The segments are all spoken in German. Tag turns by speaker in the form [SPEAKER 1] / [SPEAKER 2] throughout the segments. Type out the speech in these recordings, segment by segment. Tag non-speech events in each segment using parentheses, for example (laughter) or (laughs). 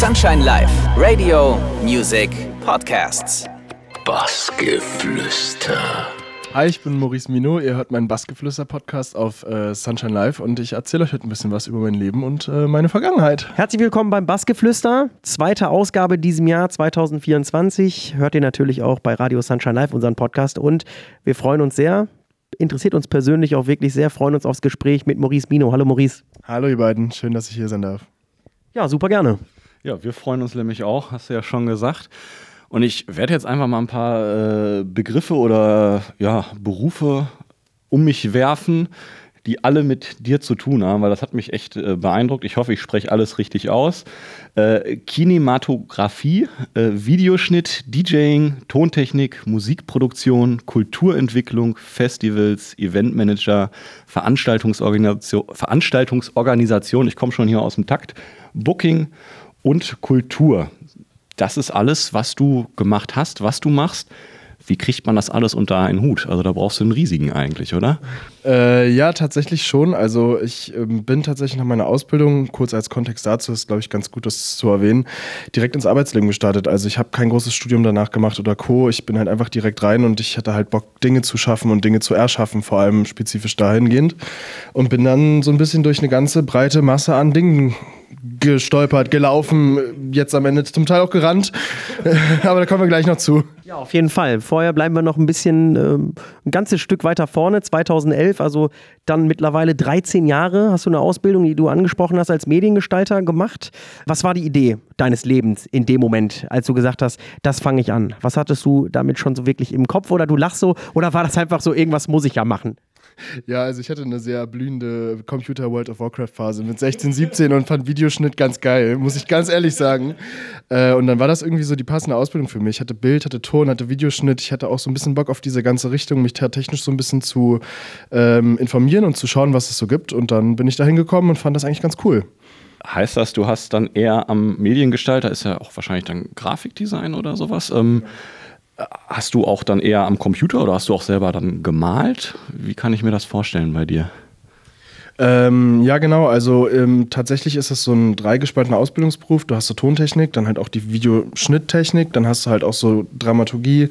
[SPEAKER 1] Sunshine Live, Radio, Music, Podcasts.
[SPEAKER 2] Bassgeflüster.
[SPEAKER 3] Hi, ich bin Maurice Mino. Ihr hört meinen Bassgeflüster-Podcast auf äh, Sunshine Live und ich erzähle euch heute ein bisschen was über mein Leben und äh, meine Vergangenheit.
[SPEAKER 4] Herzlich willkommen beim Bassgeflüster. Zweite Ausgabe diesem Jahr 2024. Hört ihr natürlich auch bei Radio Sunshine Live unseren Podcast und wir freuen uns sehr. Interessiert uns persönlich auch wirklich sehr, freuen uns aufs Gespräch mit Maurice Mino. Hallo Maurice.
[SPEAKER 3] Hallo ihr beiden, schön, dass ich hier sein darf.
[SPEAKER 4] Ja, super gerne.
[SPEAKER 5] Ja, wir freuen uns nämlich auch, hast du ja schon gesagt. Und ich werde jetzt einfach mal ein paar äh, Begriffe oder ja, Berufe um mich werfen, die alle mit dir zu tun haben, weil das hat mich echt äh, beeindruckt. Ich hoffe, ich spreche alles richtig aus. Äh, Kinematografie, äh, Videoschnitt, DJing, Tontechnik, Musikproduktion, Kulturentwicklung, Festivals, Eventmanager, Veranstaltungsorganisation, Veranstaltungsorganisation, ich komme schon hier aus dem Takt, Booking und Kultur das ist alles, was du gemacht hast, was du machst. Wie kriegt man das alles unter einen Hut? Also da brauchst du einen riesigen eigentlich, oder?
[SPEAKER 3] Äh, ja, tatsächlich schon. Also ich ähm, bin tatsächlich nach meiner Ausbildung, kurz als Kontext dazu, ist glaube ich ganz gut, das zu erwähnen, direkt ins Arbeitsleben gestartet. Also ich habe kein großes Studium danach gemacht oder Co. Ich bin halt einfach direkt rein und ich hatte halt Bock, Dinge zu schaffen und Dinge zu erschaffen, vor allem spezifisch dahingehend. Und bin dann so ein bisschen durch eine ganze breite Masse an Dingen gestolpert, gelaufen, jetzt am Ende zum Teil auch gerannt. (laughs) Aber da kommen wir gleich noch zu.
[SPEAKER 4] Ja, auf jeden Fall. Vorher bleiben wir noch ein bisschen, ähm, ein ganzes Stück weiter vorne, 2011, also dann mittlerweile 13 Jahre hast du eine Ausbildung, die du angesprochen hast, als Mediengestalter gemacht. Was war die Idee deines Lebens in dem Moment, als du gesagt hast, das fange ich an? Was hattest du damit schon so wirklich im Kopf oder du lachst so oder war das einfach so, irgendwas muss ich ja machen?
[SPEAKER 3] Ja, also ich hatte eine sehr blühende Computer World of Warcraft Phase mit 16, 17 und fand Videoschnitt ganz geil, muss ich ganz ehrlich sagen. Äh, und dann war das irgendwie so die passende Ausbildung für mich. Ich hatte Bild, hatte Ton, hatte Videoschnitt. Ich hatte auch so ein bisschen Bock auf diese ganze Richtung, mich technisch so ein bisschen zu ähm, informieren und zu schauen, was es so gibt. Und dann bin ich da hingekommen und fand das eigentlich ganz cool.
[SPEAKER 5] Heißt das, du hast dann eher am Mediengestalter, ist ja auch wahrscheinlich dann Grafikdesign oder sowas, ähm, ja Hast du auch dann eher am Computer oder hast du auch selber dann gemalt? Wie kann ich mir das vorstellen bei dir?
[SPEAKER 3] Ähm, ja, genau. Also ähm, tatsächlich ist es so ein dreigespaltener Ausbildungsberuf. Du hast so Tontechnik, dann halt auch die Videoschnitttechnik, dann hast du halt auch so Dramaturgie.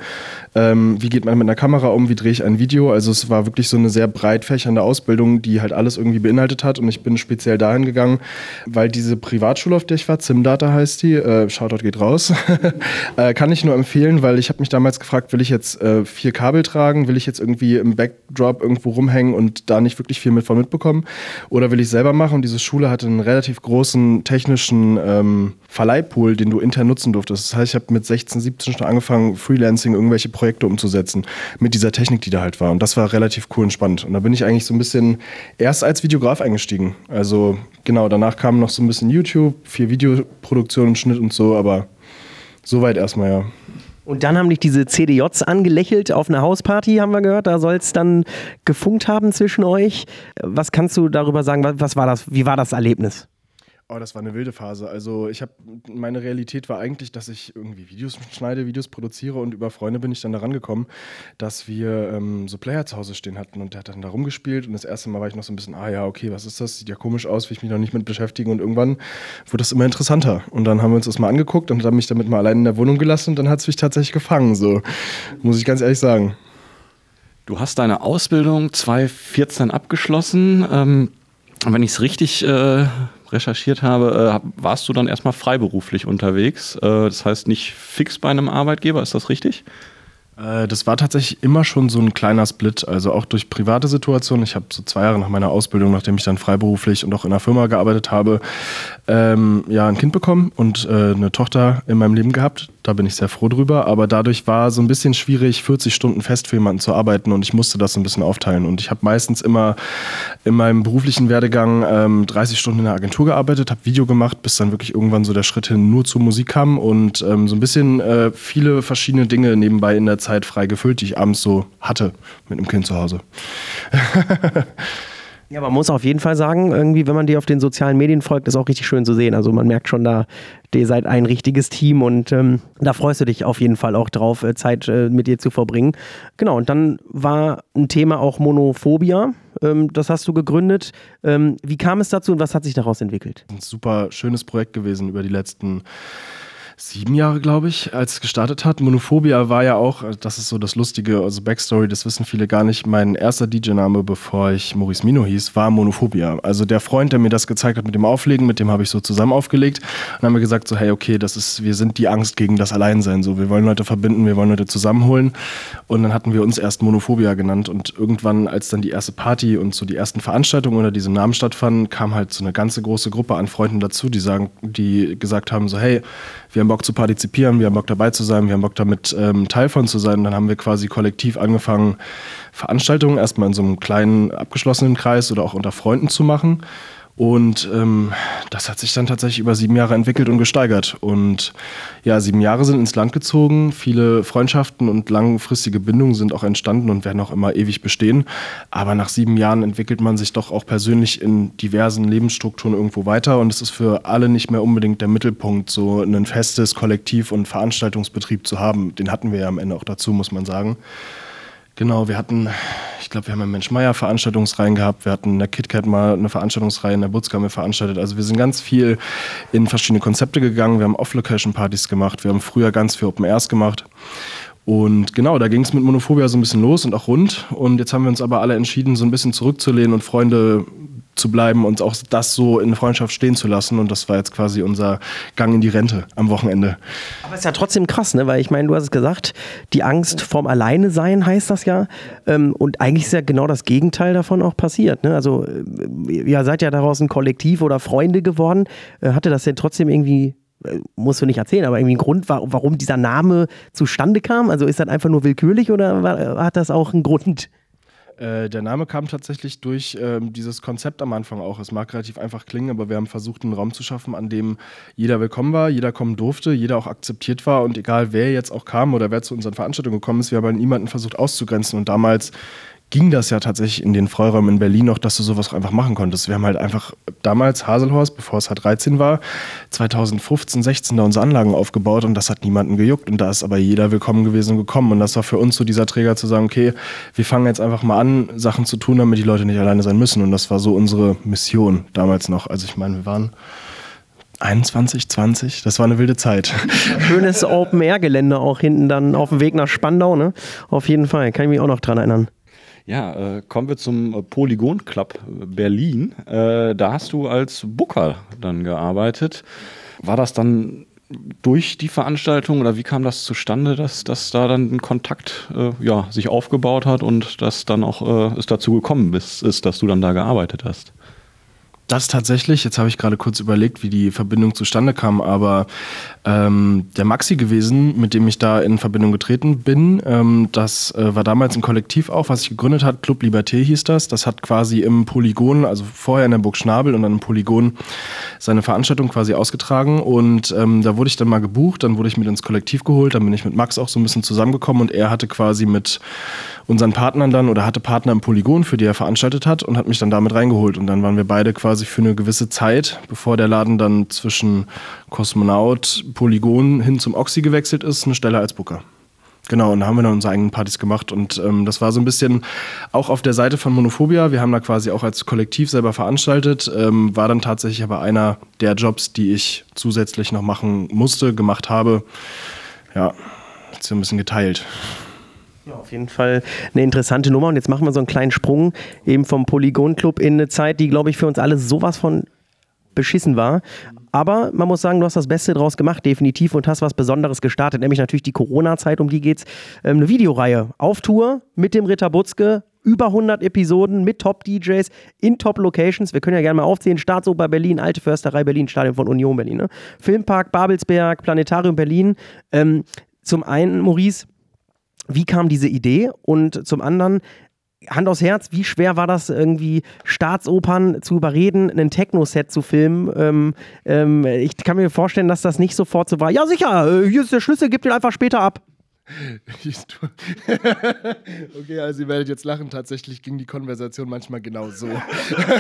[SPEAKER 3] Ähm, wie geht man mit einer Kamera um? Wie drehe ich ein Video? Also es war wirklich so eine sehr breit fächernde Ausbildung, die halt alles irgendwie beinhaltet hat. Und ich bin speziell dahin gegangen, weil diese Privatschule, auf der ich war, Zimdata heißt die, äh, Shoutout geht raus, (laughs) äh, kann ich nur empfehlen, weil ich habe mich damals gefragt, will ich jetzt äh, vier Kabel tragen? Will ich jetzt irgendwie im Backdrop irgendwo rumhängen und da nicht wirklich viel mit von mitbekommen? Oder will ich selber machen? Und diese Schule hatte einen relativ großen technischen ähm, Verleihpool, den du intern nutzen durftest. Das heißt, ich habe mit 16, 17 schon angefangen, Freelancing irgendwelche Projekte umzusetzen mit dieser Technik, die da halt war. Und das war relativ cool und spannend. Und da bin ich eigentlich so ein bisschen erst als Videograf eingestiegen. Also genau, danach kam noch so ein bisschen YouTube, viel Videoproduktion und Schnitt und so, aber soweit erstmal, ja.
[SPEAKER 4] Und dann haben dich diese CDJs angelächelt auf einer Hausparty, haben wir gehört. Da soll es dann gefunkt haben zwischen euch. Was kannst du darüber sagen? Was war das? Wie war das Erlebnis?
[SPEAKER 3] Oh, das war eine wilde Phase. Also ich habe, meine Realität war eigentlich, dass ich irgendwie Videos schneide, Videos produziere und über Freunde bin ich dann daran gekommen, dass wir ähm, so Player zu Hause stehen hatten und der hat dann da rumgespielt und das erste Mal war ich noch so ein bisschen, ah ja, okay, was ist das? Sieht ja komisch aus, will ich mich noch nicht mit beschäftigen und irgendwann wurde das immer interessanter und dann haben wir uns das mal angeguckt und haben mich damit mal allein in der Wohnung gelassen und dann hat es mich tatsächlich gefangen, so muss ich ganz ehrlich sagen.
[SPEAKER 5] Du hast deine Ausbildung 2014 abgeschlossen. Ähm, wenn ich es richtig äh, recherchiert habe, äh, warst du dann erstmal freiberuflich unterwegs. Äh, das heißt nicht fix bei einem Arbeitgeber, ist das richtig?
[SPEAKER 3] Äh, das war tatsächlich immer schon so ein kleiner Split, also auch durch private Situationen. Ich habe so zwei Jahre nach meiner Ausbildung, nachdem ich dann freiberuflich und auch in einer Firma gearbeitet habe, ähm, ja, ein Kind bekommen und äh, eine Tochter in meinem Leben gehabt. Da bin ich sehr froh drüber. Aber dadurch war so ein bisschen schwierig, 40 Stunden fest für jemanden zu arbeiten und ich musste das ein bisschen aufteilen. Und ich habe meistens immer in meinem beruflichen Werdegang ähm, 30 Stunden in der Agentur gearbeitet, habe Video gemacht, bis dann wirklich irgendwann so der Schritt hin nur zur Musik kam und ähm, so ein bisschen äh, viele verschiedene Dinge nebenbei in der Zeit frei gefüllt, die ich abends so hatte mit einem Kind zu Hause. (laughs)
[SPEAKER 4] Ja, man muss auf jeden Fall sagen, irgendwie, wenn man dir auf den sozialen Medien folgt, ist auch richtig schön zu sehen. Also man merkt schon da, ihr seid ein richtiges Team und ähm, da freust du dich auf jeden Fall auch drauf, äh, Zeit äh, mit dir zu verbringen. Genau, und dann war ein Thema auch Monophobia. ähm, das hast du gegründet. Ähm, wie kam es dazu und was hat sich daraus entwickelt?
[SPEAKER 3] Ein super schönes Projekt gewesen über die letzten sieben Jahre, glaube ich, als es gestartet hat. Monophobia war ja auch, das ist so das Lustige, also Backstory, das wissen viele gar nicht. Mein erster DJ-Name, bevor ich Maurice Mino hieß, war Monophobia. Also der Freund, der mir das gezeigt hat mit dem Auflegen, mit dem habe ich so zusammen aufgelegt und haben mir gesagt, so, hey, okay, das ist, wir sind die Angst gegen das Alleinsein. So, wir wollen Leute verbinden, wir wollen Leute zusammenholen. Und dann hatten wir uns erst Monophobia genannt. Und irgendwann, als dann die erste Party und so die ersten Veranstaltungen unter diesem Namen stattfanden, kam halt so eine ganze große Gruppe an Freunden dazu, die sagen, die gesagt haben, so, hey, wir haben Bock zu partizipieren, wir haben Bock dabei zu sein, wir haben Bock damit ähm, Teil von zu sein. Und dann haben wir quasi kollektiv angefangen, Veranstaltungen erstmal in so einem kleinen abgeschlossenen Kreis oder auch unter Freunden zu machen. Und ähm, das hat sich dann tatsächlich über sieben Jahre entwickelt und gesteigert. Und ja, sieben Jahre sind ins Land gezogen. Viele Freundschaften und langfristige Bindungen sind auch entstanden und werden auch immer ewig bestehen. Aber nach sieben Jahren entwickelt man sich doch auch persönlich in diversen Lebensstrukturen irgendwo weiter. Und es ist für alle nicht mehr unbedingt der Mittelpunkt, so ein festes Kollektiv- und Veranstaltungsbetrieb zu haben. Den hatten wir ja am Ende auch dazu, muss man sagen. Genau, wir hatten, ich glaube, wir haben eine Mensch-Meier-Veranstaltungsreihen gehabt, wir hatten in der KitKat mal eine Veranstaltungsreihe, in der Butzka haben veranstaltet. Also wir sind ganz viel in verschiedene Konzepte gegangen, wir haben Off-Location-Partys gemacht, wir haben früher ganz viel Open Airs gemacht. Und genau, da ging es mit Monophobia so ein bisschen los und auch rund. Und jetzt haben wir uns aber alle entschieden, so ein bisschen zurückzulehnen und Freunde zu bleiben und auch das so in Freundschaft stehen zu lassen. Und das war jetzt quasi unser Gang in die Rente am Wochenende.
[SPEAKER 4] Aber ist ja trotzdem krass, ne? weil ich meine, du hast es gesagt, die Angst vorm Alleine-Sein heißt das ja. Ähm, und eigentlich ist ja genau das Gegenteil davon auch passiert. Ne? Also, äh, ihr seid ja daraus ein Kollektiv oder Freunde geworden. Äh, hatte das denn trotzdem irgendwie äh, musst du nicht erzählen, aber irgendwie ein Grund, warum dieser Name zustande kam? Also ist das einfach nur willkürlich oder hat das auch einen Grund?
[SPEAKER 3] Äh, der Name kam tatsächlich durch ähm, dieses Konzept am Anfang auch. Es mag relativ einfach klingen, aber wir haben versucht, einen Raum zu schaffen, an dem jeder willkommen war, jeder kommen durfte, jeder auch akzeptiert war und egal wer jetzt auch kam oder wer zu unseren Veranstaltungen gekommen ist, wir haben niemanden versucht auszugrenzen und damals ging das ja tatsächlich in den Freiräumen in Berlin noch, dass du sowas einfach machen konntest. Wir haben halt einfach damals Haselhorst, bevor es H13 war, 2015, 16 da unsere Anlagen aufgebaut und das hat niemanden gejuckt und da ist aber jeder willkommen gewesen und gekommen und das war für uns so dieser Träger zu sagen, okay, wir fangen jetzt einfach mal an, Sachen zu tun, damit die Leute nicht alleine sein müssen und das war so unsere Mission damals noch. Also ich meine, wir waren 21, 20, das war eine wilde Zeit. (laughs)
[SPEAKER 4] Schönes Open-Air-Gelände auch hinten dann auf dem Weg nach Spandau, ne? Auf jeden Fall, kann ich mich auch noch dran erinnern.
[SPEAKER 5] Ja, äh, kommen wir zum äh, Polygon Club Berlin. Äh, da hast du als Booker dann gearbeitet. War das dann durch die Veranstaltung oder wie kam das zustande, dass, dass da dann ein Kontakt äh, ja, sich aufgebaut hat und dass dann auch äh, es dazu gekommen ist, ist, dass du dann da gearbeitet hast?
[SPEAKER 3] Das tatsächlich, jetzt habe ich gerade kurz überlegt, wie die Verbindung zustande kam, aber ähm, der Maxi gewesen, mit dem ich da in Verbindung getreten bin, ähm, das äh, war damals ein Kollektiv auch, was sich gegründet hat, Club Liberté hieß das. Das hat quasi im Polygon, also vorher in der Burg Schnabel und dann im Polygon seine Veranstaltung quasi ausgetragen. Und ähm, da wurde ich dann mal gebucht, dann wurde ich mit ins Kollektiv geholt, dann bin ich mit Max auch so ein bisschen zusammengekommen und er hatte quasi mit unseren Partnern dann oder hatte Partner im Polygon, für die er veranstaltet hat und hat mich dann damit reingeholt. Und dann waren wir beide quasi quasi für eine gewisse Zeit, bevor der Laden dann zwischen Kosmonaut, Polygon hin zum Oxy gewechselt ist, eine Stelle als Booker. Genau, und da haben wir dann unsere eigenen Partys gemacht. Und ähm, das war so ein bisschen auch auf der Seite von Monophobia. Wir haben da quasi auch als Kollektiv selber veranstaltet. Ähm, war dann tatsächlich aber einer der Jobs, die ich zusätzlich noch machen musste, gemacht habe. Ja, sich ein bisschen geteilt.
[SPEAKER 4] Ja, auf jeden Fall eine interessante Nummer. Und jetzt machen wir so einen kleinen Sprung eben vom Polygon Club in eine Zeit, die, glaube ich, für uns alle sowas von beschissen war. Aber man muss sagen, du hast das Beste draus gemacht, definitiv, und hast was Besonderes gestartet, nämlich natürlich die Corona-Zeit, um die geht's. Ähm, eine Videoreihe auf Tour mit dem Ritter Butzke. Über 100 Episoden mit Top-DJs in Top-Locations. Wir können ja gerne mal aufzählen. Staatsoper Berlin, Alte Försterei Berlin, Stadion von Union Berlin. Ne? Filmpark Babelsberg, Planetarium Berlin. Ähm, zum einen, Maurice, wie kam diese Idee? Und zum anderen, Hand aufs Herz, wie schwer war das irgendwie, Staatsopern zu überreden, ein Techno-Set zu filmen? Ähm, ähm, ich kann mir vorstellen, dass das nicht sofort so war. Ja, sicher, äh, hier ist der Schlüssel, gib den einfach später ab. (laughs)
[SPEAKER 3] okay, also ihr werdet jetzt lachen. Tatsächlich ging die Konversation manchmal genau so.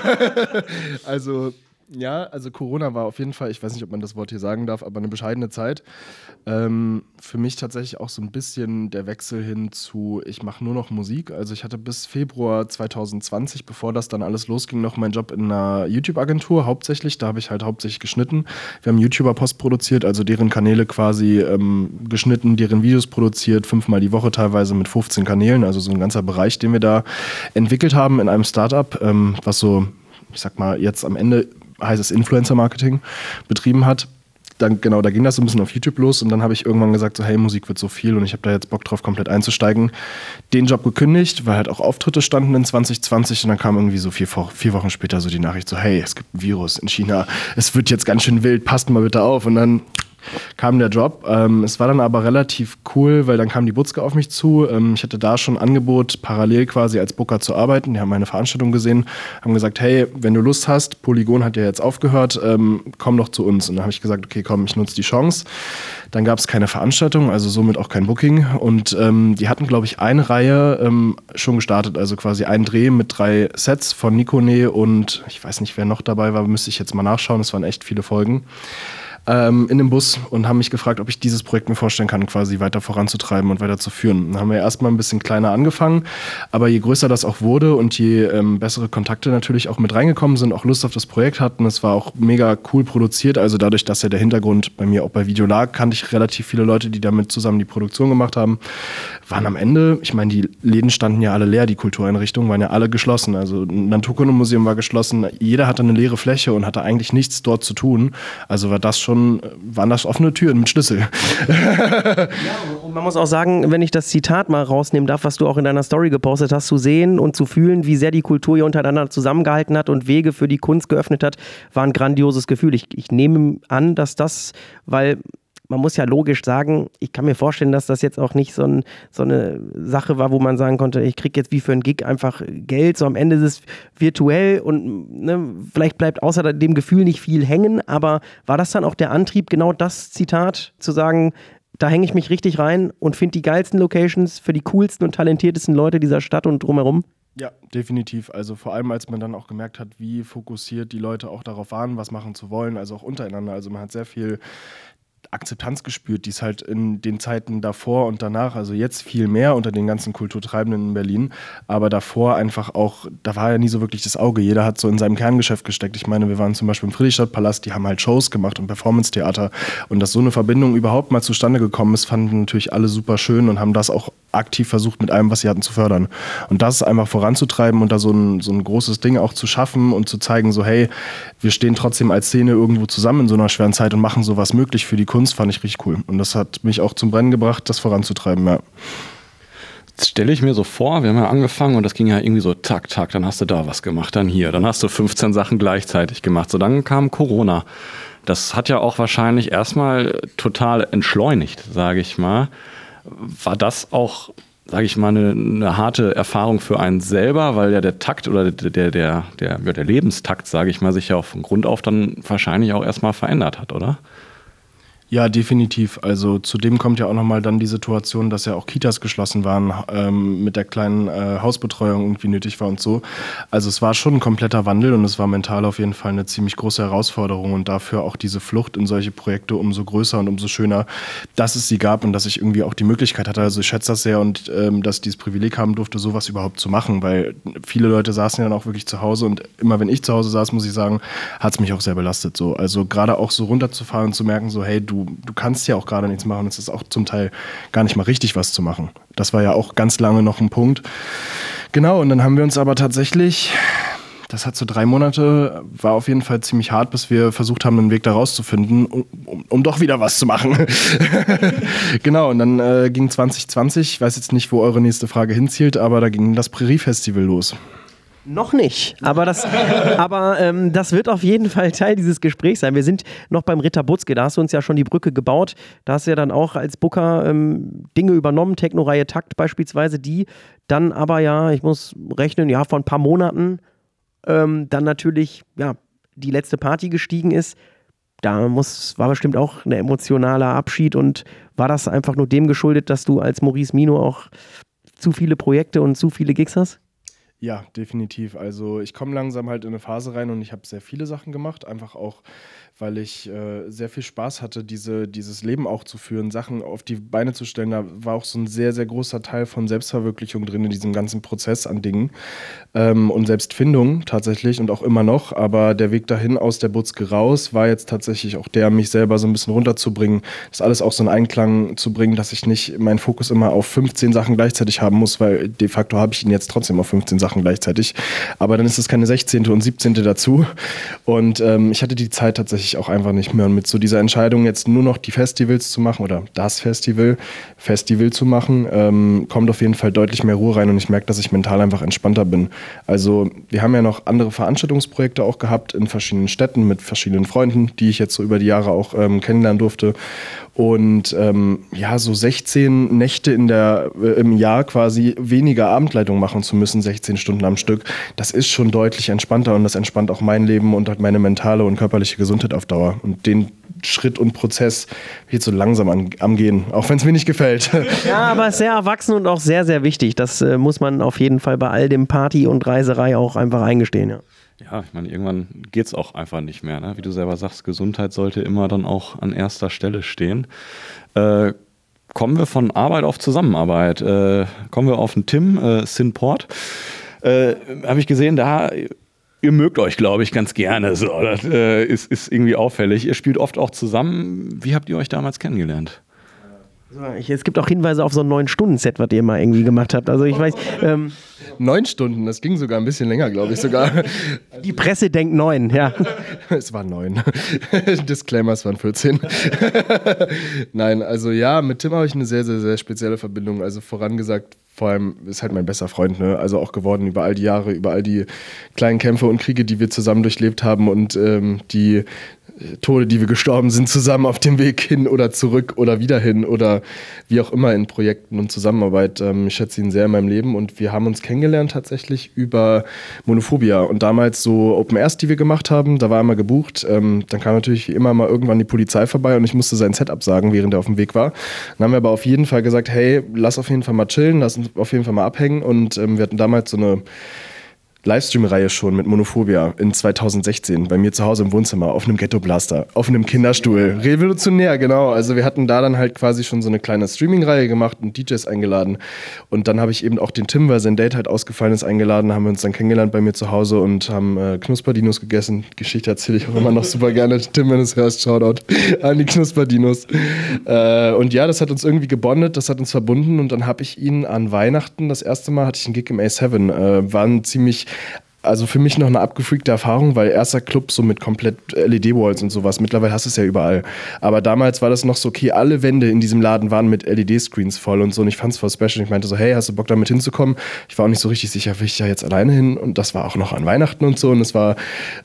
[SPEAKER 3] (laughs) also Ja, also Corona war auf jeden Fall, ich weiß nicht, ob man das Wort hier sagen darf, aber eine bescheidene Zeit. Ähm, für mich tatsächlich auch so ein bisschen der Wechsel hin zu, ich mache nur noch Musik. Also ich hatte bis Februar 2020, bevor das dann alles losging, noch meinen Job in einer YouTube-Agentur hauptsächlich. Da habe ich halt hauptsächlich geschnitten. Wir haben YouTuber Post produziert, also deren Kanäle quasi ähm, geschnitten, deren Videos produziert, fünfmal die Woche teilweise mit 15 Kanälen. Also so ein ganzer Bereich, den wir da entwickelt haben in einem Startup, ähm, was so ich sag mal, jetzt am Ende heißes Influencer-Marketing betrieben hat. Dann, genau, da ging das so ein bisschen auf YouTube los und dann habe ich irgendwann gesagt, so hey, Musik wird so viel und ich habe da jetzt Bock drauf, komplett einzusteigen. Den Job gekündigt, weil halt auch Auftritte standen in 2020 und dann kam irgendwie so vier, vier Wochen später so die Nachricht so, hey, es gibt ein Virus in China, es wird jetzt ganz schön wild, passt mal bitte auf und dann kam der Job. Ähm, es war dann aber relativ cool, weil dann kam die Butzke auf mich zu. Ähm, ich hatte da schon ein Angebot, parallel quasi als Booker zu arbeiten. Die haben meine Veranstaltung gesehen, haben gesagt, hey, wenn du Lust hast, Polygon hat ja jetzt aufgehört, ähm, komm doch zu uns. Und dann habe ich gesagt, okay, komm, ich nutze die Chance. Dann gab es keine Veranstaltung, also somit auch kein Booking. Und ähm, die hatten, glaube ich, eine Reihe ähm, schon gestartet, also quasi ein Dreh mit drei Sets von Nikone und ich weiß nicht, wer noch dabei war, müsste ich jetzt mal nachschauen. Es waren echt viele Folgen ähm, in dem Bus und haben mich gefragt, ob ich dieses Projekt mir vorstellen kann, quasi weiter voranzutreiben und weiter zu führen. Dann haben wir erstmal ein bisschen kleiner angefangen, aber je größer das auch wurde und je ähm, bessere Kontakte natürlich auch mit reingekommen sind, auch Lust auf das Projekt hatten, es war auch mega cool produziert. Also dadurch, dass ja der Hintergrund bei mir auch bei Video lag, kannte ich relativ viele Leute, die damit zusammen die Produktion gemacht haben. Waren am Ende, ich meine, die Läden standen ja alle leer, die Kultureinrichtungen waren ja alle geschlossen. Also ein Naturkundemuseum war geschlossen, jeder hatte eine leere Fläche und hatte eigentlich nichts dort zu tun. Also war das schon schon, waren das offene Türen mit Schlüssel.
[SPEAKER 4] ja, und man muss auch sagen, wenn ich das Zitat mal rausnehmen darf, was du auch in deiner Story gepostet hast, zu sehen und zu fühlen, wie sehr die Kultur hier untereinander zusammengehalten hat und Wege für die Kunst geöffnet hat, war ein grandioses Gefühl. Ich, ich nehme an, dass das, weil man muss ja logisch sagen, ich kann mir vorstellen, dass das jetzt auch nicht so, ein, so eine Sache war, wo man sagen konnte, ich kriege jetzt wie für einen Gig einfach Geld. So am Ende ist es virtuell und ne, vielleicht bleibt außer dem Gefühl nicht viel hängen. Aber war das dann auch der Antrieb, genau das Zitat zu sagen, da hänge ich mich richtig rein und finde die geilsten Locations für die coolsten und talentiertesten Leute dieser Stadt und drumherum?
[SPEAKER 3] Ja, definitiv. Also vor allem, als man dann auch gemerkt hat, wie fokussiert die Leute auch darauf waren, was machen zu wollen, also auch untereinander. Also man hat sehr viel Akzeptanz gespürt, die es halt in den Zeiten davor und danach, also jetzt viel mehr unter den ganzen Kulturtreibenden in Berlin, aber davor einfach auch, da war ja nie so wirklich das Auge. Jeder hat so in seinem Kerngeschäft gesteckt. Ich meine, wir waren zum Beispiel im Friedrichstadtpalast, die haben halt Shows gemacht und Performance-Theater und dass so eine Verbindung überhaupt mal zustande gekommen ist, fanden natürlich alle super schön und haben das auch aktiv versucht, mit allem, was sie hatten, zu fördern. Und das einfach voranzutreiben und da so ein, so ein großes Ding auch zu schaffen und zu zeigen, so hey, wir stehen trotzdem als Szene irgendwo zusammen in so einer schweren Zeit und machen sowas möglich für die Kunst, fand ich richtig cool. Und das hat mich auch zum Brennen gebracht, das voranzutreiben, ja.
[SPEAKER 5] Stelle ich mir so vor, wir haben ja angefangen und das ging ja irgendwie so tak, tak, dann hast du da was gemacht, dann hier, dann hast du 15 Sachen gleichzeitig gemacht. So, dann kam Corona. Das hat ja auch wahrscheinlich erstmal total entschleunigt, sage ich mal. War das auch, sage ich mal, eine, eine, harte Erfahrung für einen selber, weil ja der Takt oder der, der, der, der, der Lebenstakt, sage ich mal, sich ja auch von Grund auf dann wahrscheinlich auch erstmal verändert hat, oder?
[SPEAKER 3] Ja, definitiv. Also zudem kommt ja auch nochmal dann die Situation, dass ja auch Kitas geschlossen waren, ähm, mit der kleinen äh, Hausbetreuung irgendwie nötig war und so. Also es war schon ein kompletter Wandel und es war mental auf jeden Fall eine ziemlich große Herausforderung und dafür auch diese Flucht in solche Projekte umso größer und umso schöner, dass es sie gab und dass ich irgendwie auch die Möglichkeit hatte. Also ich schätze das sehr und ähm, dass ich dieses Privileg haben durfte, sowas überhaupt zu machen, weil viele Leute saßen ja dann auch wirklich zu Hause und immer wenn ich zu Hause saß, muss ich sagen, hat es mich auch sehr belastet. So. Also gerade auch so runterzufahren und zu merken, so hey, du du, kannst ja auch gerade nichts machen. Es ist auch zum Teil gar nicht mal richtig, was zu machen. Das war ja auch ganz lange noch ein Punkt. Genau, und dann haben wir uns aber tatsächlich, das hat so drei Monate, war auf jeden Fall ziemlich hart, bis wir versucht haben, einen Weg da rauszufinden, um, um, um doch wieder was zu machen. (laughs) genau, und dann äh, ging 2020, ich weiß jetzt nicht, wo eure nächste Frage hinzielt, aber da ging das Prärie-Festival los.
[SPEAKER 4] Noch nicht, aber das, aber, ähm, das wird auf jeden Fall Teil dieses Gesprächs sein. Wir sind noch beim Ritter Butzke, da hast du uns ja schon die Brücke gebaut. Da hast du ja dann auch als Booker ähm, Dinge übernommen, Techno-Reihe Takt beispielsweise, die dann aber ja, ich muss rechnen, ja, vor ein paar Monaten ähm, dann natürlich, ja, die letzte Party gestiegen ist. Da muss, war bestimmt auch ein emotionaler Abschied und war das einfach nur dem geschuldet, dass du als Maurice Mino auch zu viele Projekte und zu viele Gigs hast?
[SPEAKER 3] Ja, definitiv. Also ich komme langsam halt in eine Phase rein und ich habe sehr viele Sachen gemacht, einfach auch, weil ich äh, sehr viel Spaß hatte, diese, dieses Leben auch zu führen, Sachen auf die Beine zu stellen. Da war auch so ein sehr, sehr großer Teil von Selbstverwirklichung drin in diesem ganzen Prozess an Dingen ähm, und Selbstfindung tatsächlich und auch immer noch. Aber der Weg dahin aus der Butzke raus war jetzt tatsächlich auch der, mich selber so ein bisschen runterzubringen, das alles auch so in Einklang zu bringen, dass ich nicht meinen Fokus immer auf 15 Sachen gleichzeitig haben muss, weil de facto habe ich ihn jetzt trotzdem auf 15 Sachen gleichzeitig. Aber dann ist es keine 16. und 17. dazu. Und ähm, ich hatte die Zeit tatsächlich auch einfach nicht mehr. Und mit so dieser Entscheidung, jetzt nur noch die Festivals zu machen oder das Festival, Festival zu machen, ähm, kommt auf jeden Fall deutlich mehr Ruhe rein und ich merke, dass ich mental einfach entspannter bin. Also wir haben ja noch andere Veranstaltungsprojekte auch gehabt in verschiedenen Städten mit verschiedenen Freunden, die ich jetzt so über die Jahre auch ähm, kennenlernen durfte. Und ähm, ja, so 16 Nächte in der, äh, im Jahr quasi weniger Abendleitung machen zu müssen, 16 Stunden am Stück, das ist schon deutlich entspannter und das entspannt auch mein Leben und halt meine mentale und körperliche Gesundheit auf Dauer. Und den Schritt und Prozess wird so langsam an, am Gehen, auch wenn es mir nicht gefällt. (laughs)
[SPEAKER 4] Ja, aber sehr erwachsen und auch sehr, sehr wichtig. Das äh, muss man auf jeden Fall bei all dem Party und Reiserei auch einfach eingestehen, ja.
[SPEAKER 5] Ja, ich meine, irgendwann geht es auch einfach nicht mehr. Ne? Wie du selber sagst, Gesundheit sollte immer dann auch an erster Stelle stehen. Äh, kommen wir von Arbeit auf Zusammenarbeit. Äh, kommen wir auf den Tim, äh, Sinport. Äh, Habe ich gesehen, da ihr mögt euch, glaube ich, ganz gerne. So, das äh, ist, ist irgendwie auffällig. Ihr spielt oft auch zusammen. Wie habt ihr euch damals kennengelernt?
[SPEAKER 4] Es gibt auch Hinweise auf so ein neun Stunden Set, was ihr mal irgendwie gemacht habt. Also ich weiß. Ähm,
[SPEAKER 3] neun Stunden, das ging sogar ein bisschen länger, glaube ich sogar.
[SPEAKER 4] Die Presse denkt neun, ja.
[SPEAKER 3] Es (laughs) waren neun. Disclaimer, es waren 14. Nein, also ja, mit Tim habe ich eine sehr, sehr, sehr spezielle Verbindung. Also vorangesagt, vor allem ist halt mein bester Freund, ne? Also auch geworden über all die Jahre, über all die kleinen Kämpfe und Kriege, die wir zusammen durchlebt haben und ähm, die Tode, die wir gestorben sind, zusammen auf dem Weg hin oder zurück oder wieder hin oder wie auch immer in Projekten und Zusammenarbeit. Ähm, ich schätze ihn sehr in meinem Leben und wir haben uns kennengelernt tatsächlich über Monophobia und damals so Open Airs, die wir gemacht haben, da war er mal gebucht. Ähm, dann kam natürlich immer mal irgendwann die Polizei vorbei und ich musste sein Set absagen, während er auf dem Weg war. Dann haben wir aber auf jeden Fall gesagt, hey, lass auf jeden Fall mal chillen, lass uns auf jeden Fall mal abhängen und ähm, wir hatten damals so eine Livestream-Reihe schon mit Monophobia in 2016 bei mir zu Hause im Wohnzimmer auf einem Ghetto-Blaster, auf einem Kinderstuhl. Revolutionär, genau. Also wir hatten da dann halt quasi schon so eine kleine Streaming-Reihe gemacht und DJs eingeladen. Und dann habe ich eben auch den Tim, weil sein Date halt ausgefallen ist, eingeladen, haben wir uns dann kennengelernt bei mir zu Hause und haben äh, Knusperdinos gegessen. Geschichte erzähle ich auch immer noch super gerne. (laughs) Tim, wenn du es hörst, Shoutout an die Knusperdinos. Äh, und ja, das hat uns irgendwie gebondet, das hat uns verbunden und dann habe ich ihn an Weihnachten, das erste Mal hatte ich einen Gig im A7, äh, war ein ziemlich also für mich noch eine abgefreakte Erfahrung, weil erster Club so mit komplett LED-Walls und sowas. Mittlerweile hast du es ja überall. Aber damals war das noch so, okay, alle Wände in diesem Laden waren mit LED-Screens voll und so. Und ich fand es voll special. Ich meinte so, hey, hast du Bock damit hinzukommen? Ich war auch nicht so richtig sicher, will ich ja jetzt alleine hin? Und das war auch noch an Weihnachten und so. Und es war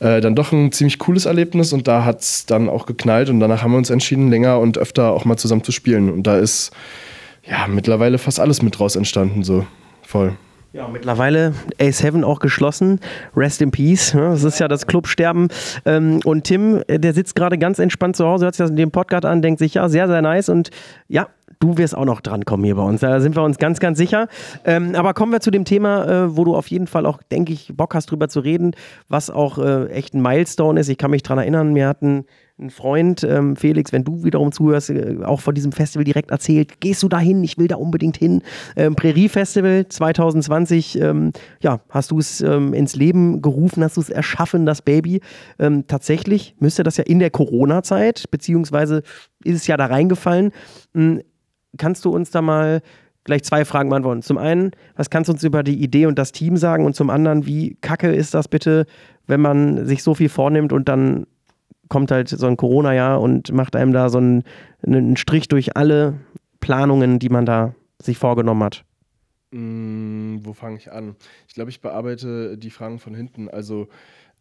[SPEAKER 3] äh, dann doch ein ziemlich cooles Erlebnis und da hat es dann auch geknallt. Und danach haben wir uns entschieden, länger und öfter auch mal zusammen zu spielen. Und da ist ja mittlerweile fast alles mit draus entstanden, so voll.
[SPEAKER 4] Ja, mittlerweile A7 auch geschlossen. Rest in Peace. Ne? Das ist ja das Clubsterben. Ähm, und Tim, äh, der sitzt gerade ganz entspannt zu Hause, hört sich das in dem Podcast an, denkt sich, ja, sehr, sehr nice. Und ja, du wirst auch noch drankommen hier bei uns. Da sind wir uns ganz, ganz sicher. Ähm, aber kommen wir zu dem Thema, äh, wo du auf jeden Fall auch, denke ich, Bock hast, drüber zu reden, was auch äh, echt ein Milestone ist. Ich kann mich daran erinnern, wir hatten ein Freund, ähm, Felix, wenn du wiederum zuhörst, äh, auch von diesem Festival direkt erzählt, gehst du da hin? Ich will da unbedingt hin. Ähm, Prärie Festival 2020, ähm, ja, hast du es ähm, ins Leben gerufen, hast du es erschaffen, das Baby. Ähm, tatsächlich müsste das ja in der Corona-Zeit, beziehungsweise ist es ja da reingefallen. Kannst du uns da mal gleich zwei Fragen beantworten. Zum einen, was kannst du uns über die Idee und das Team sagen? Und zum anderen, wie kacke ist das bitte, wenn man sich so viel vornimmt und dann kommt halt so ein Corona-Jahr und macht einem da so einen, einen Strich durch alle Planungen, die man da sich vorgenommen hat?
[SPEAKER 3] Mm, wo fange ich an? Ich glaube, ich bearbeite die Fragen von hinten. Also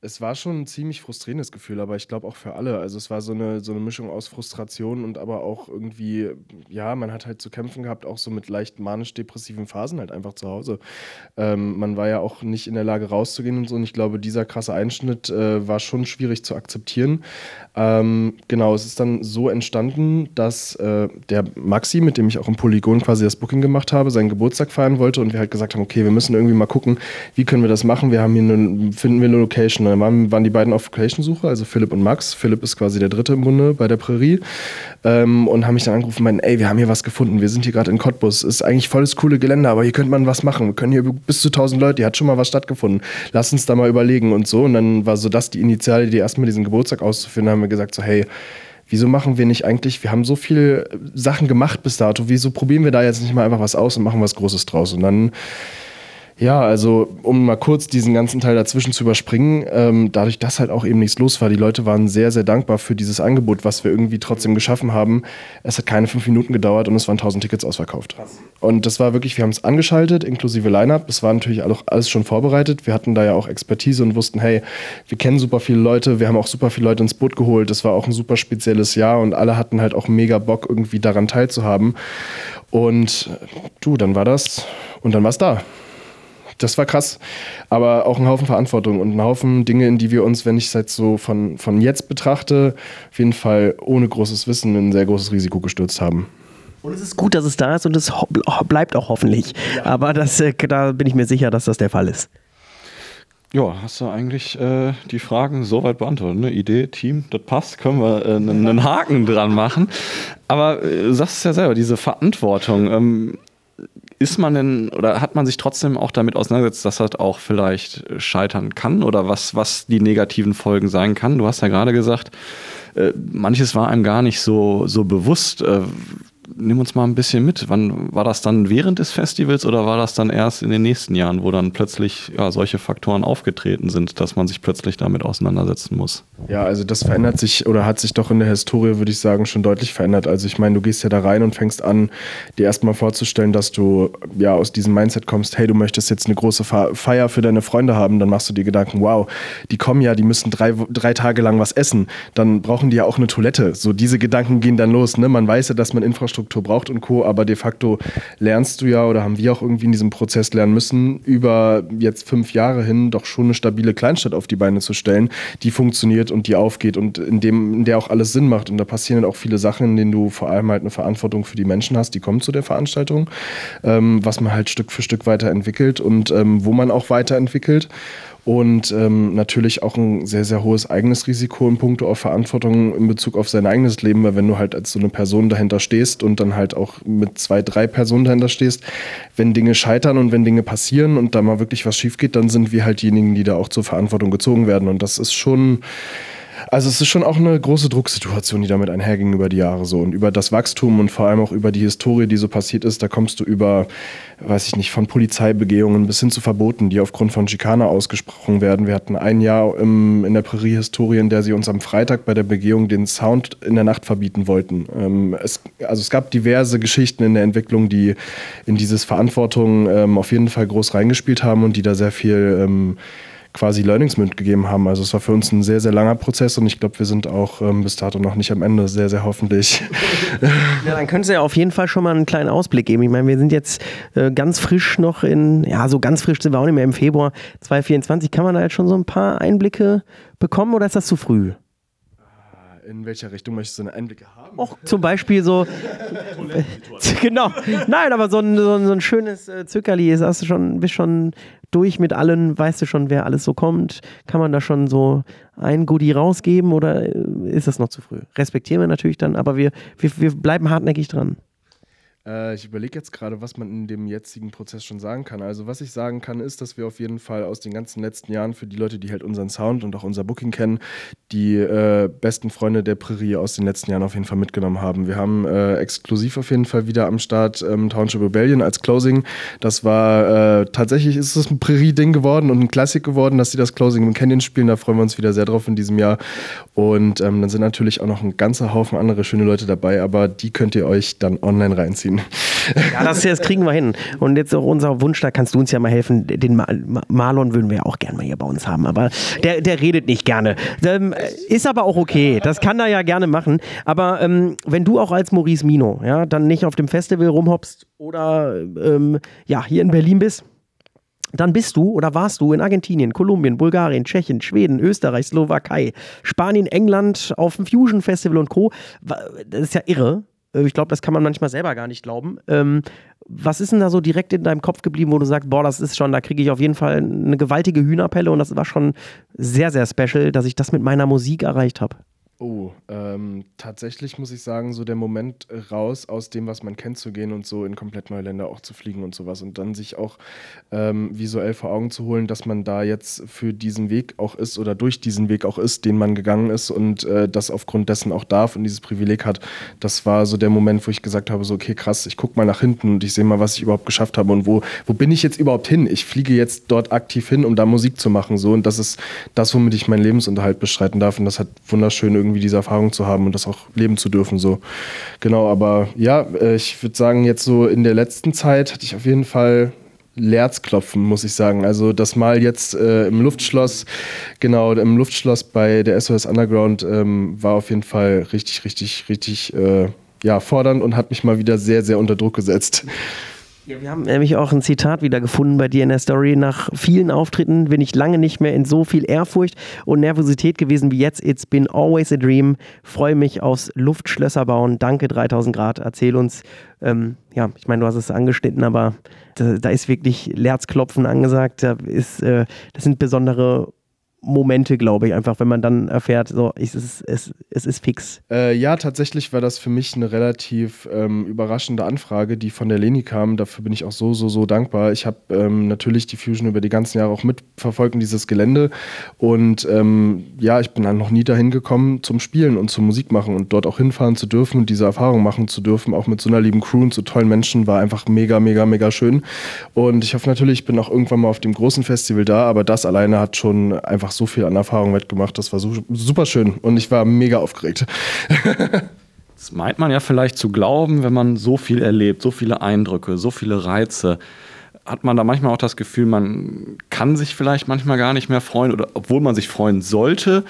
[SPEAKER 3] Es war schon ein ziemlich frustrierendes Gefühl, aber ich glaube auch für alle. Also es war so eine, so eine Mischung aus Frustration und aber auch irgendwie, ja, man hat halt zu kämpfen gehabt, auch so mit leicht manisch-depressiven Phasen halt einfach zu Hause. Ähm, man war ja auch nicht in der Lage rauszugehen und so. Und ich glaube, dieser krasse Einschnitt äh, war schon schwierig zu akzeptieren. Ähm, genau, es ist dann so entstanden, dass äh, der Maxi, mit dem ich auch im Polygon quasi das Booking gemacht habe, seinen Geburtstag feiern wollte und wir halt gesagt haben, okay, wir müssen irgendwie mal gucken, wie können wir das machen. Wir haben hier eine, finden wir eine Location dann waren, waren die beiden auf Location-Suche, also Philipp und Max. Philipp ist quasi der dritte im Bunde bei der Prärie. Ähm, und haben mich dann angerufen und meinten, ey, wir haben hier was gefunden. Wir sind hier gerade in Cottbus. Ist eigentlich volles coole Gelände, aber hier könnte man was machen. Wir können hier bis zu 1000 Leute, hier hat schon mal was stattgefunden. Lass uns da mal überlegen und so. Und dann war so das die Initiale, die erstmal diesen Geburtstag auszufinden, haben wir gesagt so, hey, wieso machen wir nicht eigentlich, wir haben so viele Sachen gemacht bis dato, wieso probieren wir da jetzt nicht mal einfach was aus und machen was Großes draus? Und dann ja, also um mal kurz diesen ganzen Teil dazwischen zu überspringen, ähm, dadurch, dass halt auch eben nichts los war, die Leute waren sehr, sehr dankbar für dieses Angebot, was wir irgendwie trotzdem geschaffen haben. Es hat keine fünf Minuten gedauert und es waren 1000 Tickets ausverkauft. Krass. Und das war wirklich, wir haben es angeschaltet, inklusive Line-Up. Es war natürlich auch alles schon vorbereitet. Wir hatten da ja auch Expertise und wussten, hey, wir kennen super viele Leute, wir haben auch super viele Leute ins Boot geholt. Das war auch ein super spezielles Jahr und alle hatten halt auch mega Bock, irgendwie daran teilzuhaben. Und du, dann war das und dann war es da das war krass. Aber auch ein Haufen Verantwortung und ein Haufen Dinge, in die wir uns, wenn ich es jetzt so von, von jetzt betrachte, auf jeden Fall ohne großes Wissen in ein sehr großes Risiko gestürzt haben.
[SPEAKER 4] Und es ist gut, dass es da ist und es bleibt auch hoffentlich. Ja. Aber das, äh, da bin ich mir sicher, dass das der Fall ist.
[SPEAKER 5] Ja, hast du eigentlich äh, die Fragen soweit beantwortet? Ne? Idee, Team, das passt, können wir äh, einen Haken dran machen. Aber äh, du sagst es ja selber, diese Verantwortung. Ähm, ist man denn oder hat man sich trotzdem auch damit auseinandergesetzt, dass das auch vielleicht scheitern kann oder was, was die negativen Folgen sein kann? Du hast ja gerade gesagt, äh, manches war einem gar nicht so, so bewusst. Nimm uns mal ein bisschen mit. Wann war das dann während des Festivals oder war das dann erst in den nächsten Jahren, wo dann plötzlich ja, solche Faktoren aufgetreten sind, dass man sich plötzlich damit auseinandersetzen muss?
[SPEAKER 3] Ja, also das verändert sich oder hat sich doch in der Historie, würde ich sagen, schon deutlich verändert. Also ich meine, du gehst ja da rein und fängst an, dir erstmal vorzustellen, dass du ja aus diesem Mindset kommst, hey, du möchtest jetzt eine große Feier für deine Freunde haben, dann machst du dir Gedanken, wow, die kommen ja, die müssen drei, drei Tage lang was essen, dann brauchen die ja auch eine Toilette. So diese Gedanken gehen dann los. Ne? Man weiß ja, dass man Infrastruktur Infrastruktur braucht und Co. Aber de facto lernst du ja oder haben wir auch irgendwie in diesem Prozess lernen müssen, über jetzt fünf Jahre hin doch schon eine stabile Kleinstadt auf die Beine zu stellen, die funktioniert und die aufgeht und in, dem, in der auch alles Sinn macht. Und da passieren dann auch viele Sachen, in denen du vor allem halt eine Verantwortung für die Menschen hast, die kommen zu der Veranstaltung, ähm, was man halt Stück für Stück weiterentwickelt und ähm, wo man auch weiterentwickelt und ähm, natürlich auch ein sehr, sehr hohes eigenes Risiko in puncto auf Verantwortung in Bezug auf sein eigenes Leben, weil wenn du halt als so eine Person dahinter stehst und dann halt auch mit zwei, drei Personen dahinter stehst, wenn Dinge scheitern und wenn Dinge passieren und da mal wirklich was schief geht, dann sind wir halt diejenigen, die da auch zur Verantwortung gezogen werden. Und das ist schon also es ist schon auch eine große Drucksituation, die damit einherging über die Jahre so und über das Wachstum und vor allem auch über die Historie, die so passiert ist. Da kommst du über, weiß ich nicht, von Polizeibegehungen bis hin zu Verboten, die aufgrund von Schikane ausgesprochen werden. Wir hatten ein Jahr im, in der Prärie-Historie, in der sie uns am Freitag bei der Begehung den Sound in der Nacht verbieten wollten. Ähm, es, also es gab diverse Geschichten in der Entwicklung, die in dieses Verantwortung ähm, auf jeden Fall groß reingespielt haben und die da sehr viel ähm, quasi Learnings mitgegeben haben. Also es war für uns ein sehr, sehr langer Prozess und ich glaube, wir sind auch ähm, bis dato noch nicht am Ende, sehr, sehr hoffentlich. (laughs)
[SPEAKER 4] Ja, dann können Sie ja auf jeden Fall schon mal einen kleinen Ausblick geben. Ich meine, wir sind jetzt äh, ganz frisch noch in, ja, so ganz frisch sind wir auch nicht mehr im Februar 2024. Kann man da jetzt schon so ein paar Einblicke bekommen oder ist das zu früh?
[SPEAKER 3] In welcher Richtung möchtest du eine Einblicke haben?
[SPEAKER 4] Auch zum Beispiel so. (laughs) genau. Nein, aber so ein, so ein, so ein schönes äh, Zückerli ist, hast du schon, bist schon durch mit allen, weißt du schon, wer alles so kommt? Kann man da schon so ein Goodie rausgeben oder äh, ist das noch zu früh? Respektieren wir natürlich dann, aber wir, wir, wir bleiben hartnäckig dran.
[SPEAKER 3] Äh, ich überlege jetzt gerade, was man in dem jetzigen Prozess schon sagen kann. Also, was ich sagen kann, ist, dass wir auf jeden Fall aus den ganzen letzten Jahren für die Leute, die halt unseren Sound und auch unser Booking kennen, die äh, besten Freunde der Prärie aus den letzten Jahren auf jeden Fall mitgenommen haben. Wir haben äh, exklusiv auf jeden Fall wieder am Start ähm, Township Rebellion als Closing. Das war äh, tatsächlich ist es ein Prärie-Ding geworden und ein Klassik geworden, dass sie das Closing im Canyon spielen. Da freuen wir uns wieder sehr drauf in diesem Jahr. Und ähm, dann sind natürlich auch noch ein ganzer Haufen andere schöne Leute dabei, aber die könnt ihr euch dann online reinziehen.
[SPEAKER 4] Ja, das, das kriegen wir hin. Und jetzt auch unser Wunsch, da kannst du uns ja mal helfen. Den Marlon würden wir ja auch gerne mal hier bei uns haben, aber der, der redet nicht gerne. Ähm, ist aber auch okay. Das kann er ja gerne machen. Aber ähm, wenn du auch als Maurice Mino ja, dann nicht auf dem Festival rumhoppst oder ähm, ja, hier in Berlin bist, dann bist du oder warst du in Argentinien, Kolumbien, Bulgarien, Tschechien, Schweden, Österreich, Slowakei, Spanien, England auf dem Fusion Festival und Co. Das ist ja irre. Äh, ich glaube, das kann man manchmal selber gar nicht glauben. Ähm, was ist denn da so direkt in deinem Kopf geblieben, wo du sagst, boah, das ist schon, da kriege ich auf jeden Fall eine gewaltige Hühnerpelle und das war schon sehr, sehr special, dass ich das mit meiner Musik erreicht habe?
[SPEAKER 3] Oh, ähm, tatsächlich muss ich sagen, so der Moment raus aus dem, was man kennt, zu gehen und so in komplett neue Länder auch zu fliegen und sowas und dann sich auch ähm, visuell vor Augen zu holen, dass man da jetzt für diesen Weg auch ist oder durch diesen Weg auch ist, den man gegangen ist und äh, das aufgrund dessen auch darf und dieses Privileg hat. Das war so der Moment, wo ich gesagt habe, so okay, krass, ich gucke mal nach hinten und ich sehe mal, was ich überhaupt geschafft habe und wo, wo bin ich jetzt überhaupt hin? Ich fliege jetzt dort aktiv hin, um da Musik zu machen so und das ist das, womit ich meinen Lebensunterhalt bestreiten darf und das hat wunderschön irgendwie irgendwie diese Erfahrung zu haben und das auch leben zu dürfen. So. Genau, aber ja, äh, ich würde sagen, jetzt so in der letzten Zeit hatte ich auf jeden Fall Lerzklopfen, muss ich sagen. Also das Mal jetzt äh, im Luftschloss, genau, im Luftschloss bei der SOS Underground ähm, war auf jeden Fall richtig, richtig, richtig äh, ja, fordernd und hat mich mal wieder sehr, sehr unter Druck gesetzt.
[SPEAKER 4] Ja, wir haben nämlich auch ein Zitat wieder gefunden bei dir in der Story. Nach vielen Auftritten bin ich lange nicht mehr in so viel Ehrfurcht und Nervosität gewesen wie jetzt. It's been always a dream. Freue mich aufs Luftschlösser bauen. Danke 3000 Grad. Erzähl uns. Ähm, ja, ich meine, du hast es angeschnitten, aber da, da ist wirklich Lerzklopfen angesagt. Da ist, äh, das sind besondere Momente, glaube ich, einfach, wenn man dann erfährt, so, es ist, es, es ist fix.
[SPEAKER 3] Äh, ja, tatsächlich war das für mich eine relativ ähm, überraschende Anfrage, die von der Leni kam. Dafür bin ich auch so, so, so dankbar. Ich habe ähm, natürlich die Fusion über die ganzen Jahre auch mitverfolgt in dieses Gelände. Und ähm, ja, ich bin dann noch nie dahin gekommen zum Spielen und zum Musik machen und dort auch hinfahren zu dürfen und diese Erfahrung machen zu dürfen, auch mit so einer lieben Crew und so tollen Menschen, war einfach mega, mega, mega schön. Und ich hoffe natürlich, ich bin auch irgendwann mal auf dem großen Festival da, aber das alleine hat schon einfach einfach so viel an Erfahrung mitgemacht. Das war super schön und ich war mega aufgeregt. (laughs)
[SPEAKER 5] das meint man ja vielleicht zu glauben, wenn man so viel erlebt, so viele Eindrücke, so viele Reize. Hat man da manchmal auch das Gefühl, man kann sich vielleicht manchmal gar nicht mehr freuen oder obwohl man sich freuen sollte.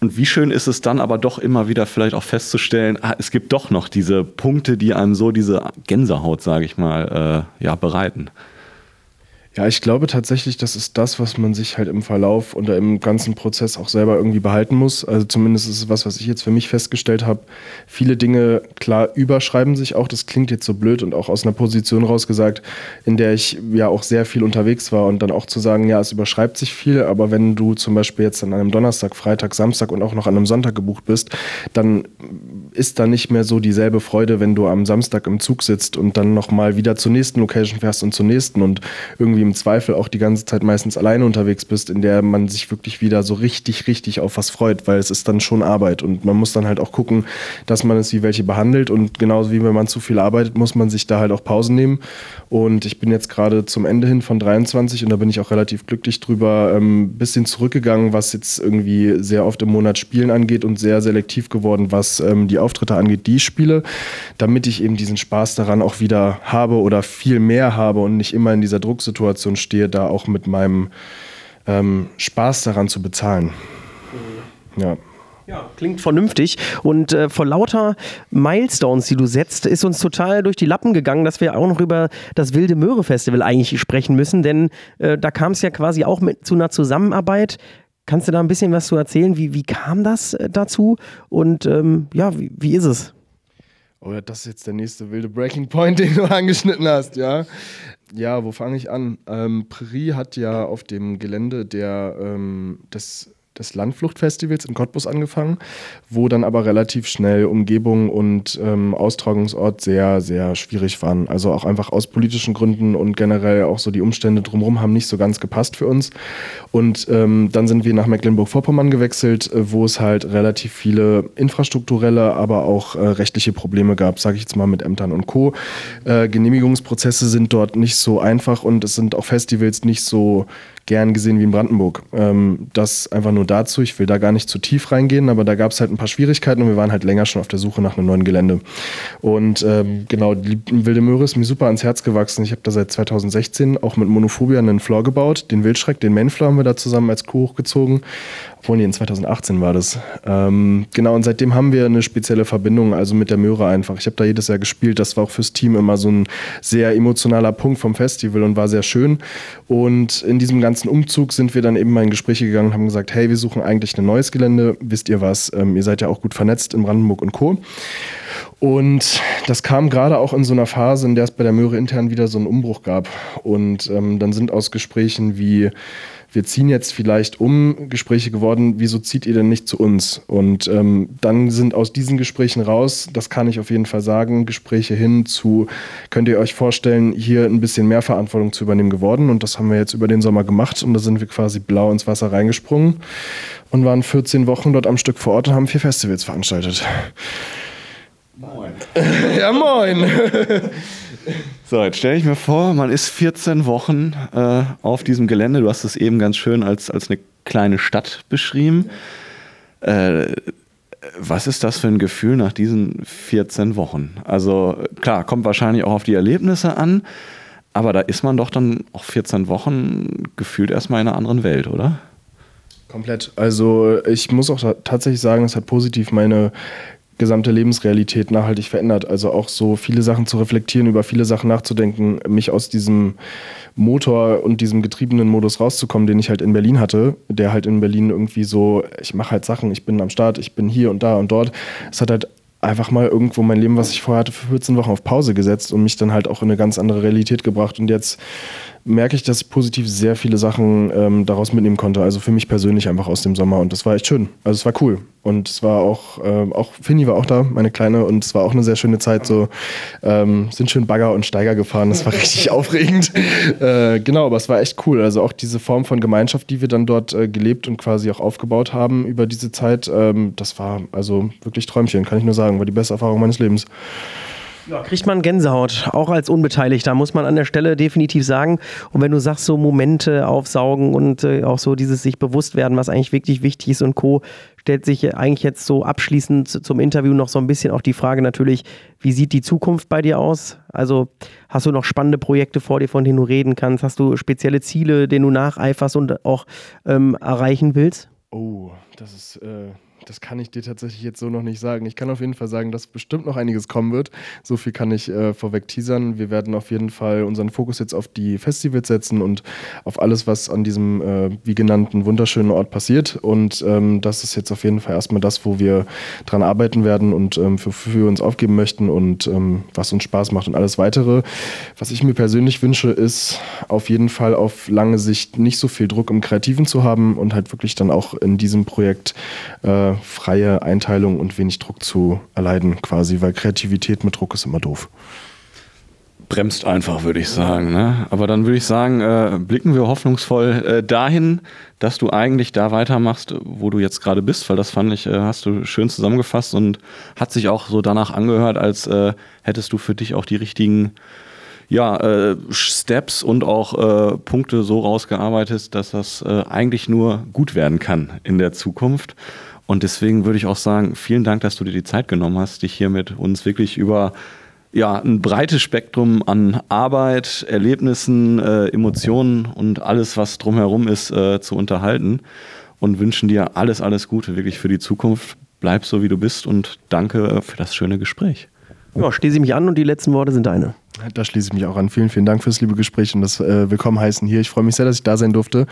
[SPEAKER 5] Und wie schön ist es dann aber doch immer wieder vielleicht auch festzustellen, ah, es gibt doch noch diese Punkte, die einem so diese Gänsehaut, sage ich mal, äh, ja, bereiten.
[SPEAKER 3] Ja, ich glaube tatsächlich, das ist das, was man sich halt im Verlauf oder im ganzen Prozess auch selber irgendwie behalten muss. Also zumindest ist es was, was ich jetzt für mich festgestellt habe. Viele Dinge, klar, überschreiben sich auch. Das klingt jetzt so blöd und auch aus einer Position rausgesagt, in der ich ja auch sehr viel unterwegs war und dann auch zu sagen, ja, es überschreibt sich viel, aber wenn du zum Beispiel jetzt an einem Donnerstag, Freitag, Samstag und auch noch an einem Sonntag gebucht bist, dann ist da nicht mehr so dieselbe Freude, wenn du am Samstag im Zug sitzt und dann nochmal wieder zur nächsten Location fährst und zur nächsten und irgendwie im Zweifel auch die ganze Zeit meistens alleine unterwegs bist, in der man sich wirklich wieder so richtig, richtig auf was freut, weil es ist dann schon Arbeit und man muss dann halt auch gucken, dass man es wie welche behandelt und genauso wie wenn man zu viel arbeitet, muss man sich da halt auch Pausen nehmen. Und ich bin jetzt gerade zum Ende hin von 23 und da bin ich auch relativ glücklich drüber, ein ähm, bisschen zurückgegangen, was jetzt irgendwie sehr oft im Monat Spielen angeht und sehr selektiv geworden, was ähm, die Auftritte angeht, die ich spiele, damit ich eben diesen Spaß daran auch wieder habe oder viel mehr habe und nicht immer in dieser Drucksituation Situation stehe, da auch mit meinem ähm, Spaß daran zu bezahlen.
[SPEAKER 4] Mhm. Ja. Ja, klingt vernünftig. Und äh, vor lauter Milestones, die du setzt, ist uns total durch die Lappen gegangen, dass wir auch noch über das Wilde Möhre Festival eigentlich sprechen müssen, denn äh, da kam es ja quasi auch mit zu einer Zusammenarbeit. Kannst du da ein bisschen was zu erzählen? Wie, wie kam das äh, dazu? Und ähm, ja, wie, wie ist es?
[SPEAKER 3] Oh ja, das ist jetzt der nächste wilde Breaking Point, (laughs) den du angeschnitten hast, ja. Ja, wo fange ich an? Ähm, Prärie hat ja auf dem Gelände der, ähm, des des Landfluchtfestivals in Cottbus angefangen, wo dann aber relativ schnell Umgebung und ähm, Austragungsort sehr, sehr schwierig waren. Also auch einfach aus politischen Gründen und generell auch so die Umstände drumherum haben nicht so ganz gepasst für uns. Und ähm, dann sind wir nach Mecklenburg-Vorpommern gewechselt, äh, wo es halt relativ viele infrastrukturelle, aber auch äh, rechtliche Probleme gab, sage ich jetzt mal mit Ämtern und Co. Äh, Genehmigungsprozesse sind dort nicht so einfach und es sind auch Festivals nicht so gern gesehen wie in Brandenburg. Ähm, das einfach nur dazu. Ich will da gar nicht zu tief reingehen, aber da gab es halt ein paar Schwierigkeiten und wir waren halt länger schon auf der Suche nach einem neuen Gelände. Und ähm, genau, die Wilde Möhre ist mir super ans Herz gewachsen. Ich habe da seit 2016 auch mit Monophobia einen Floor gebaut. Den Wildschreck, den Mainfloor haben wir da zusammen als Crew hochgezogen. Obwohl, nee, in 2018 war das. Ähm, genau, und seitdem haben wir eine spezielle Verbindung, also mit der Möhre einfach. Ich habe da jedes Jahr gespielt. Das war auch fürs Team immer so ein sehr emotionaler Punkt vom Festival und war sehr schön. Und in diesem ganzen Umzug sind wir dann eben mal in Gespräche gegangen und haben gesagt, hey, wir suchen eigentlich ein neues Gelände. Wisst ihr was? Ähm, ihr seid ja auch gut vernetzt in Brandenburg und Co. Und das kam gerade auch in so einer Phase, in der es bei der Möhre intern wieder so einen Umbruch gab. Und ähm, dann sind aus Gesprächen wie wir ziehen jetzt vielleicht um Gespräche geworden, wieso zieht ihr denn nicht zu uns? Und ähm, dann sind aus diesen Gesprächen raus, das kann ich auf jeden Fall sagen, Gespräche hin zu, könnt ihr euch vorstellen, hier ein bisschen mehr Verantwortung zu übernehmen geworden. Und das haben wir jetzt über den Sommer gemacht und da sind wir quasi blau ins Wasser reingesprungen und waren 14 Wochen dort am Stück vor Ort und haben vier Festivals veranstaltet.
[SPEAKER 5] Moin. (laughs)
[SPEAKER 3] ja, moin.
[SPEAKER 5] So, jetzt stelle ich mir vor, man ist 14 Wochen äh, auf diesem Gelände. Du hast es eben ganz schön als, als eine kleine Stadt beschrieben. Äh, was ist das für ein Gefühl nach diesen 14 Wochen? Also klar, kommt wahrscheinlich auch auf die Erlebnisse an, aber da ist man doch dann auch 14 Wochen gefühlt erstmal in einer anderen Welt, oder?
[SPEAKER 3] Komplett. Also ich muss auch tatsächlich sagen, es hat positiv meine gesamte Lebensrealität nachhaltig verändert. Also auch so viele Sachen zu reflektieren, über viele Sachen nachzudenken, mich aus diesem Motor und diesem getriebenen Modus rauszukommen, den ich halt in Berlin hatte, der halt in Berlin irgendwie so, ich mache halt Sachen, ich bin am Start, ich bin hier und da und dort. Es hat halt einfach mal irgendwo mein Leben, was ich vorher hatte, für 14 Wochen auf Pause gesetzt und mich dann halt auch in eine ganz andere Realität gebracht. Und jetzt merke ich, dass ich positiv sehr viele Sachen ähm, daraus mitnehmen konnte. Also für mich persönlich einfach aus dem Sommer. Und das war echt schön. Also es war cool. Und es war auch, äh, auch Finny war auch da, meine Kleine, und es war auch eine sehr schöne Zeit. So ähm, sind schön Bagger und Steiger gefahren. Das war (laughs) richtig aufregend. Äh, genau, aber es war echt cool. Also auch diese Form von Gemeinschaft, die wir dann dort äh, gelebt und quasi auch aufgebaut haben über diese Zeit, ähm, das war also wirklich Träumchen, kann ich nur sagen. War die beste Erfahrung meines Lebens.
[SPEAKER 4] Ja, kriegt man Gänsehaut, auch als Unbeteiligter, muss man an der Stelle definitiv sagen. Und wenn du sagst, so Momente aufsaugen und äh, auch so dieses sich bewusst werden, was eigentlich wirklich wichtig ist und Co., stellt sich eigentlich jetzt so abschließend zum Interview noch so ein bisschen auch die Frage natürlich, wie sieht die Zukunft bei dir aus? Also hast du noch spannende Projekte vor dir, von denen du reden kannst? Hast du spezielle Ziele, denen du nacheiferst und auch ähm, erreichen willst?
[SPEAKER 3] Oh, das ist... Äh das kann ich dir tatsächlich jetzt so noch nicht sagen. Ich kann auf jeden Fall sagen, dass bestimmt noch einiges kommen wird. So viel kann ich äh, vorweg teasern. Wir werden auf jeden Fall unseren Fokus jetzt auf die Festivals setzen und auf alles, was an diesem, äh, wie genannten, wunderschönen Ort passiert. Und ähm, das ist jetzt auf jeden Fall erstmal das, wo wir dran arbeiten werden und ähm, für, für uns aufgeben möchten und ähm, was uns Spaß macht und alles weitere. Was ich mir persönlich wünsche, ist auf jeden Fall auf lange Sicht nicht so viel Druck im Kreativen zu haben und halt wirklich dann auch in diesem Projekt äh, freie Einteilung und wenig Druck zu erleiden, quasi, weil Kreativität mit Druck ist immer doof.
[SPEAKER 5] Bremst einfach, würde ich sagen. Ne? Aber dann würde ich sagen, äh, blicken wir hoffnungsvoll äh, dahin, dass du eigentlich da weitermachst, wo du jetzt gerade bist, weil das fand ich, äh, hast du schön zusammengefasst und hat sich auch so danach angehört, als äh, hättest du für dich auch die richtigen ja, äh, Steps und auch äh, Punkte so rausgearbeitet, dass das eigentlich nur gut werden kann in der Zukunft. Und deswegen würde ich auch sagen, vielen Dank, dass du dir die Zeit genommen hast, dich hier mit uns wirklich über ja, ein breites Spektrum an Arbeit, Erlebnissen, äh, Emotionen und alles, was drumherum ist, äh, zu unterhalten. Und wünschen dir alles, alles Gute wirklich für die Zukunft. Bleib so, wie du bist und danke für das schöne Gespräch.
[SPEAKER 4] Ja, schließe ich mich an und die letzten Worte sind deine.
[SPEAKER 3] Da schließe ich mich auch an. Vielen, vielen Dank fürs liebe Gespräch und das äh, Willkommen heißen hier. Ich freue mich sehr, dass ich da sein durfte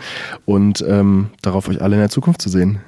[SPEAKER 3] und ähm, darauf, euch alle in der Zukunft zu sehen.